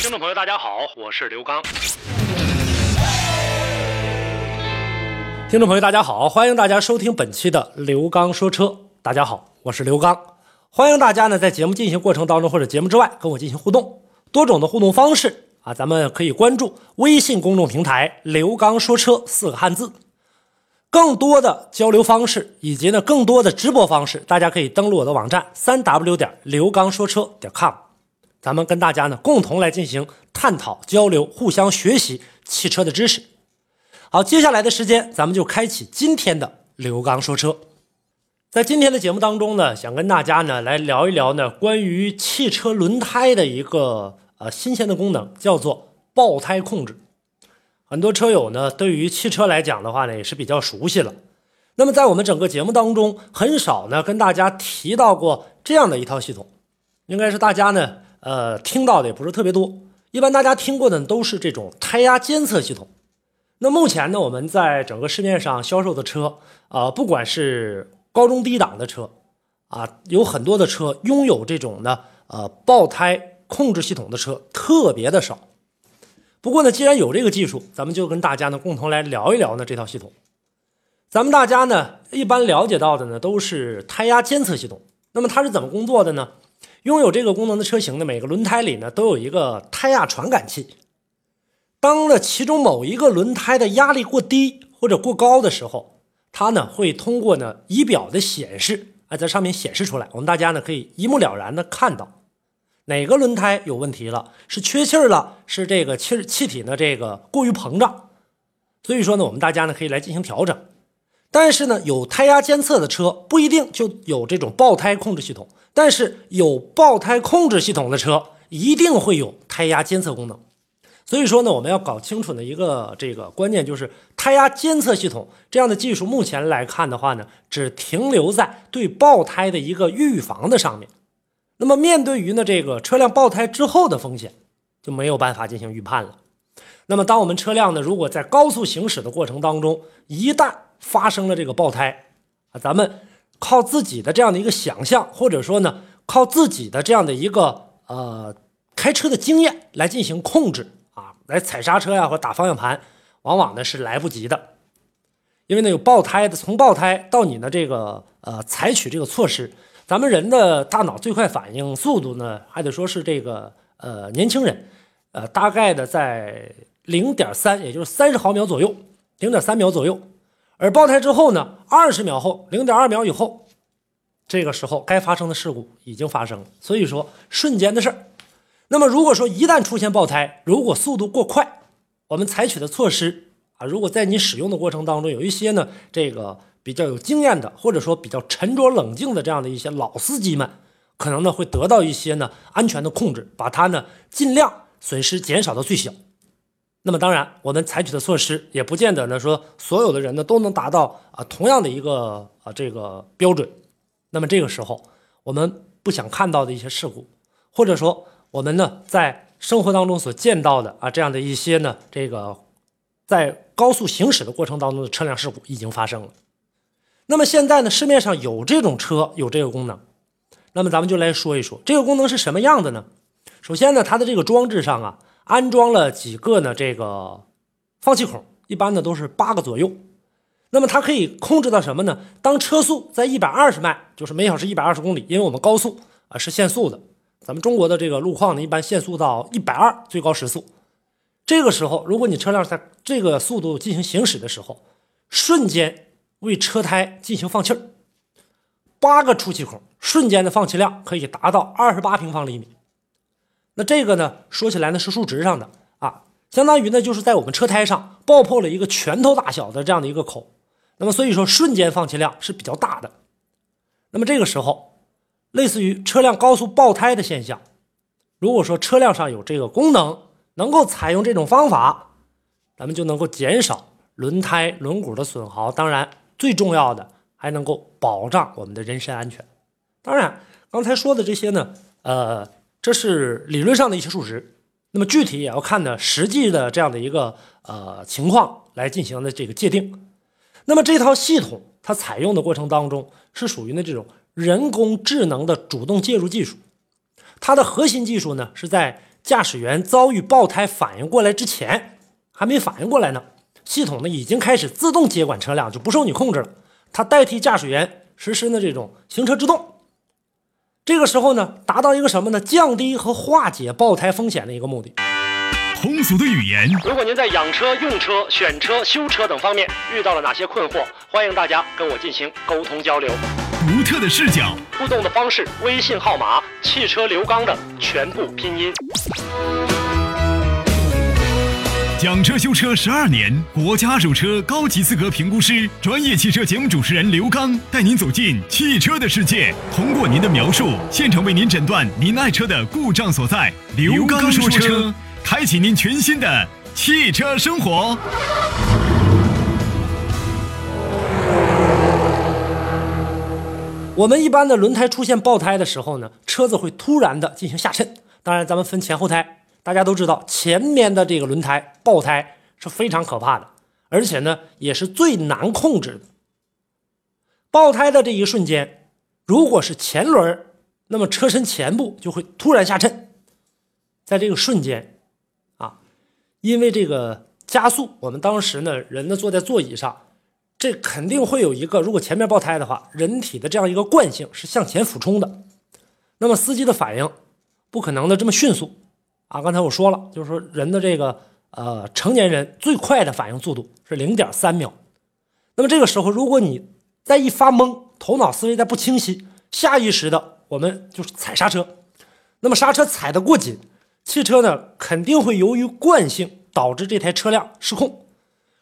听众朋友，大家好，我是刘刚。听众朋友，大家好，欢迎大家收听本期的刘刚说车。大家好，我是刘刚，欢迎大家呢在节目进行过程当中或者节目之外跟我进行互动，多种的互动方式啊，咱们可以关注微信公众平台“刘刚说车”四个汉字，更多的交流方式以及呢更多的直播方式，大家可以登录我的网站三 w 点刘刚说车点 com。咱们跟大家呢共同来进行探讨、交流、互相学习汽车的知识。好，接下来的时间，咱们就开启今天的刘刚说车。在今天的节目当中呢，想跟大家呢来聊一聊呢关于汽车轮胎的一个呃新鲜的功能，叫做爆胎控制。很多车友呢对于汽车来讲的话呢也是比较熟悉了。那么在我们整个节目当中，很少呢跟大家提到过这样的一套系统，应该是大家呢。呃，听到的也不是特别多，一般大家听过的都是这种胎压监测系统。那目前呢，我们在整个市面上销售的车，啊，不管是高中低档的车，啊，有很多的车拥有这种呢，呃，爆胎控制系统的车特别的少。不过呢，既然有这个技术，咱们就跟大家呢共同来聊一聊呢这套系统。咱们大家呢一般了解到的呢都是胎压监测系统，那么它是怎么工作的呢？拥有这个功能的车型呢，每个轮胎里呢都有一个胎压传感器。当呢其中某一个轮胎的压力过低或者过高的时候，它呢会通过呢仪表的显示，哎，在上面显示出来，我们大家呢可以一目了然的看到哪个轮胎有问题了，是缺气儿了，是这个气气体呢这个过于膨胀。所以说呢，我们大家呢可以来进行调整。但是呢，有胎压监测的车不一定就有这种爆胎控制系统。但是有爆胎控制系统的车一定会有胎压监测功能。所以说呢，我们要搞清楚的一个这个关键就是胎压监测系统这样的技术，目前来看的话呢，只停留在对爆胎的一个预防的上面。那么面对于呢这个车辆爆胎之后的风险，就没有办法进行预判了。那么当我们车辆呢如果在高速行驶的过程当中，一旦发生了这个爆胎啊，咱们靠自己的这样的一个想象，或者说呢，靠自己的这样的一个呃开车的经验来进行控制啊，来踩刹车呀或打方向盘，往往呢是来不及的，因为呢有爆胎的，从爆胎到你的这个呃采取这个措施，咱们人的大脑最快反应速度呢，还得说是这个呃年轻人，呃大概的在零点三，也就是三十毫秒左右，零点三秒左右。而爆胎之后呢，二十秒后，零点二秒以后，这个时候该发生的事故已经发生了。所以说，瞬间的事儿。那么，如果说一旦出现爆胎，如果速度过快，我们采取的措施啊，如果在你使用的过程当中有一些呢，这个比较有经验的，或者说比较沉着冷静的这样的一些老司机们，可能呢会得到一些呢安全的控制，把它呢尽量损失减少到最小。那么当然，我们采取的措施也不见得呢，说所有的人呢都能达到啊同样的一个啊这个标准。那么这个时候，我们不想看到的一些事故，或者说我们呢在生活当中所见到的啊这样的一些呢这个在高速行驶的过程当中的车辆事故已经发生了。那么现在呢市面上有这种车有这个功能，那么咱们就来说一说这个功能是什么样的呢？首先呢，它的这个装置上啊。安装了几个呢？这个放气孔一般呢都是八个左右。那么它可以控制到什么呢？当车速在一百二十迈，就是每小时一百二十公里，因为我们高速啊是限速的。咱们中国的这个路况呢，一般限速到一百二最高时速。这个时候，如果你车辆在这个速度进行行驶的时候，瞬间为车胎进行放气儿，八个出气孔，瞬间的放气量可以达到二十八平方厘米。那这个呢，说起来呢是数值上的啊，相当于呢就是在我们车胎上爆破了一个拳头大小的这样的一个口，那么所以说瞬间放气量是比较大的。那么这个时候，类似于车辆高速爆胎的现象，如果说车辆上有这个功能，能够采用这种方法，咱们就能够减少轮胎轮毂的损耗。当然，最重要的还能够保障我们的人身安全。当然，刚才说的这些呢，呃，这是理论上的一些数值。那么具体也要看呢实际的这样的一个呃情况来进行的这个界定。那么这套系统它采用的过程当中是属于呢这种人工智能的主动介入技术。它的核心技术呢是在驾驶员遭遇爆胎反应过来之前，还没反应过来呢，系统呢已经开始自动接管车辆，就不受你控制了。它代替驾驶员实施呢这种行车制动。这个时候呢，达到一个什么呢？降低和化解爆胎风险的一个目的。通俗的语言，如果您在养车、用车、选车、修车等方面遇到了哪些困惑，欢迎大家跟我进行沟通交流。独特的视角，互动的方式，微信号码：汽车刘刚的全部拼音。讲车修车十二年，国家二手车高级资格评估师，专业汽车节目主持人刘刚带您走进汽车的世界，通过您的描述，现场为您诊断您爱车的故障所在。刘刚说车，开启您全新的汽车生活。我们一般的轮胎出现爆胎的时候呢，车子会突然的进行下沉。当然，咱们分前后胎。大家都知道，前面的这个轮胎爆胎是非常可怕的，而且呢也是最难控制的。爆胎的这一瞬间，如果是前轮，那么车身前部就会突然下沉，在这个瞬间，啊，因为这个加速，我们当时呢人呢坐在座椅上，这肯定会有一个，如果前面爆胎的话，人体的这样一个惯性是向前俯冲的，那么司机的反应不可能的这么迅速。啊，刚才我说了，就是说人的这个呃成年人最快的反应速度是零点三秒。那么这个时候，如果你再一发懵，头脑思维再不清晰，下意识的我们就是踩刹车。那么刹车踩得过紧，汽车呢肯定会由于惯性导致这台车辆失控，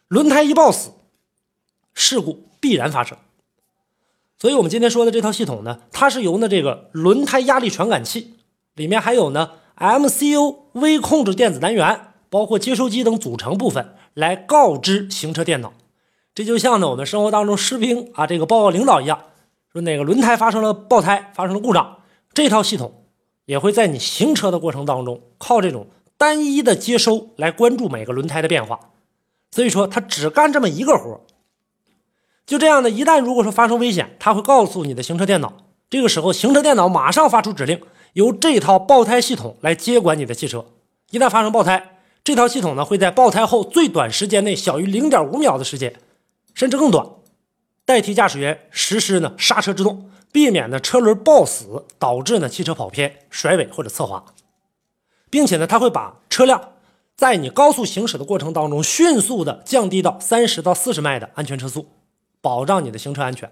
轮胎一抱死，事故必然发生。所以我们今天说的这套系统呢，它是由呢这个轮胎压力传感器里面还有呢。MCU 微控制电子单元，包括接收机等组成部分，来告知行车电脑。这就像呢我们生活当中士兵啊，这个报告领导一样，说哪个轮胎发生了爆胎，发生了故障，这套系统也会在你行车的过程当中，靠这种单一的接收来关注每个轮胎的变化。所以说，它只干这么一个活就这样的，一旦如果说发生危险，它会告诉你的行车电脑。这个时候，行车电脑马上发出指令。由这套爆胎系统来接管你的汽车，一旦发生爆胎，这套系统呢会在爆胎后最短时间内，小于零点五秒的时间，甚至更短，代替驾驶员实施呢刹车制动，避免呢车轮抱死，导致呢汽车跑偏、甩尾或者侧滑，并且呢它会把车辆在你高速行驶的过程当中迅速的降低到三十到四十迈的安全车速，保障你的行车安全。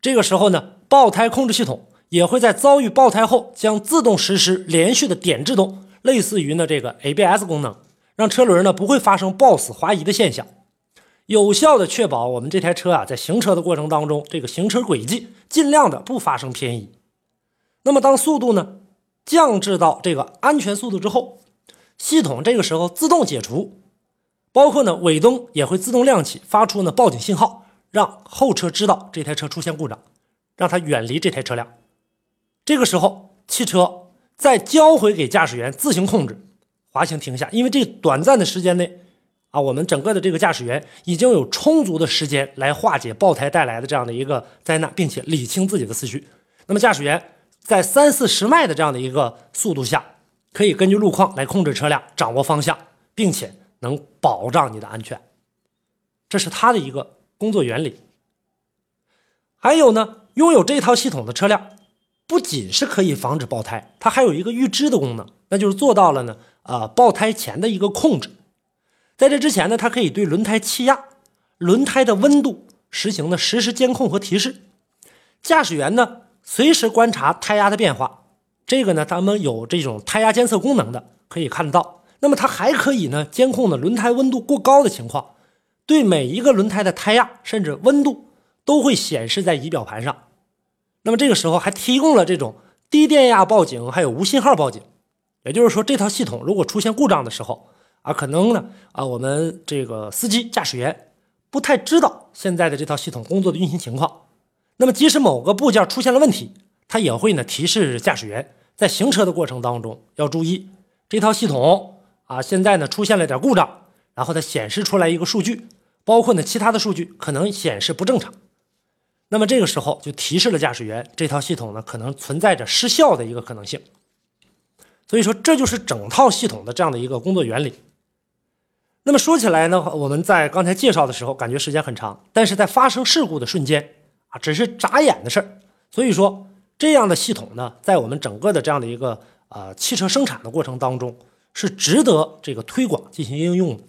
这个时候呢，爆胎控制系统。也会在遭遇爆胎后，将自动实施连续的点制动，类似于呢这个 ABS 功能，让车轮呢不会发生抱死滑移的现象，有效的确保我们这台车啊在行车的过程当中，这个行车轨迹尽量的不发生偏移。那么当速度呢降至到这个安全速度之后，系统这个时候自动解除，包括呢尾灯也会自动亮起，发出呢报警信号，让后车知道这台车出现故障，让它远离这台车辆。这个时候，汽车再交回给驾驶员自行控制，滑行停下。因为这短暂的时间内，啊，我们整个的这个驾驶员已经有充足的时间来化解爆胎带来的这样的一个灾难，并且理清自己的思绪。那么，驾驶员在三四十迈的这样的一个速度下，可以根据路况来控制车辆，掌握方向，并且能保障你的安全。这是它的一个工作原理。还有呢，拥有这套系统的车辆。不仅是可以防止爆胎，它还有一个预知的功能，那就是做到了呢。啊，爆胎前的一个控制，在这之前呢，它可以对轮胎气压、轮胎的温度实行的实时监控和提示。驾驶员呢，随时观察胎压的变化。这个呢，咱们有这种胎压监测功能的，可以看得到。那么它还可以呢，监控呢轮胎温度过高的情况，对每一个轮胎的胎压甚至温度都会显示在仪表盘上。那么这个时候还提供了这种低电压报警，还有无信号报警，也就是说，这套系统如果出现故障的时候啊，可能呢啊，我们这个司机驾驶员不太知道现在的这套系统工作的运行情况。那么，即使某个部件出现了问题，它也会呢提示驾驶员在行车的过程当中要注意这套系统啊，现在呢出现了点故障，然后它显示出来一个数据，包括呢其他的数据可能显示不正常。那么这个时候就提示了驾驶员，这套系统呢可能存在着失效的一个可能性。所以说，这就是整套系统的这样的一个工作原理。那么说起来呢，我们在刚才介绍的时候，感觉时间很长，但是在发生事故的瞬间啊，只是眨眼的事儿。所以说，这样的系统呢，在我们整个的这样的一个呃汽车生产的过程当中，是值得这个推广进行应用的。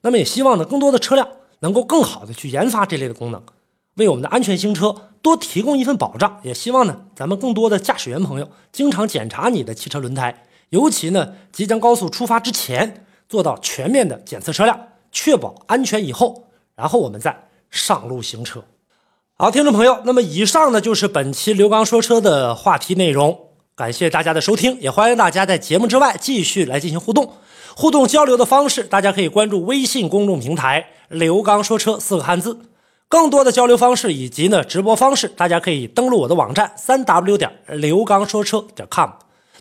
那么也希望呢，更多的车辆能够更好的去研发这类的功能，为我们的安全行车多提供一份保障。也希望呢，咱们更多的驾驶员朋友经常检查你的汽车轮胎。尤其呢，即将高速出发之前，做到全面的检测车辆，确保安全以后，然后我们再上路行车。好，听众朋友，那么以上呢就是本期刘刚说车的话题内容，感谢大家的收听，也欢迎大家在节目之外继续来进行互动。互动交流的方式，大家可以关注微信公众平台“刘刚说车”四个汉字。更多的交流方式以及呢直播方式，大家可以登录我的网站三 w 点刘刚说车点 com。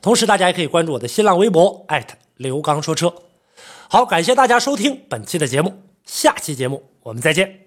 同时，大家也可以关注我的新浪微博艾特刘刚说车。好，感谢大家收听本期的节目，下期节目我们再见。